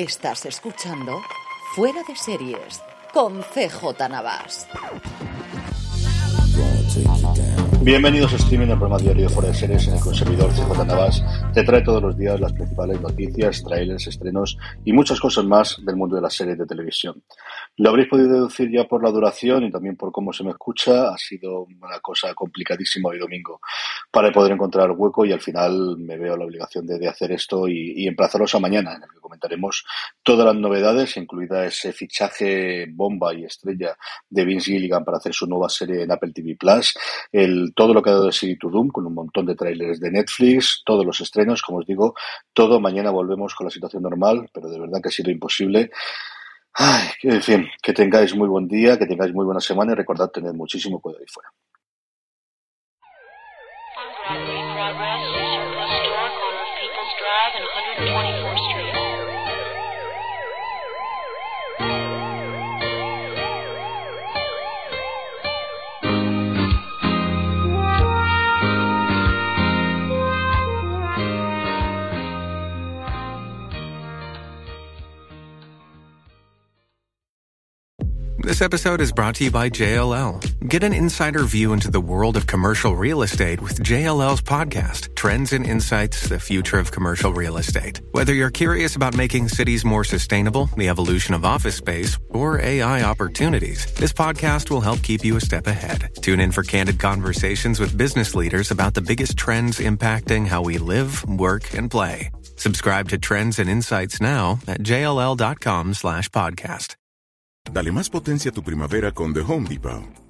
Estás escuchando Fuera de Series con CJ Navas. Bienvenidos a Streaming, el programa diario de Fuera de Series en el consumidor CJ Navas. Te trae todos los días las principales noticias, trailers, estrenos y muchas cosas más del mundo de las series de televisión. Lo habréis podido deducir ya por la duración y también por cómo se me escucha. Ha sido una cosa complicadísima hoy domingo para poder encontrar hueco y al final me veo la obligación de, hacer esto y, y emplazaros a mañana en el que comentaremos todas las novedades, incluida ese fichaje bomba y estrella de Vince Gilligan para hacer su nueva serie en Apple TV Plus, el, todo lo que ha dado de City to Doom con un montón de trailers de Netflix, todos los estrenos, como os digo, todo. Mañana volvemos con la situación normal, pero de verdad que ha sido imposible. En fin, que tengáis muy buen día, que tengáis muy buena semana y recordad tener muchísimo cuidado ahí fuera. Corner of People's Drive and 124th Street. This episode is brought to you by JLL. Get an insider view into the world of commercial real estate with JLL's podcast, Trends and Insights The Future of Commercial Real Estate. Whether you're curious about making cities more sustainable, the evolution of office space, or AI opportunities, this podcast will help keep you a step ahead. Tune in for candid conversations with business leaders about the biggest trends impacting how we live, work, and play. Subscribe to Trends and Insights now at jll.com slash podcast. Dale más potencia a tu primavera con The Home Depot.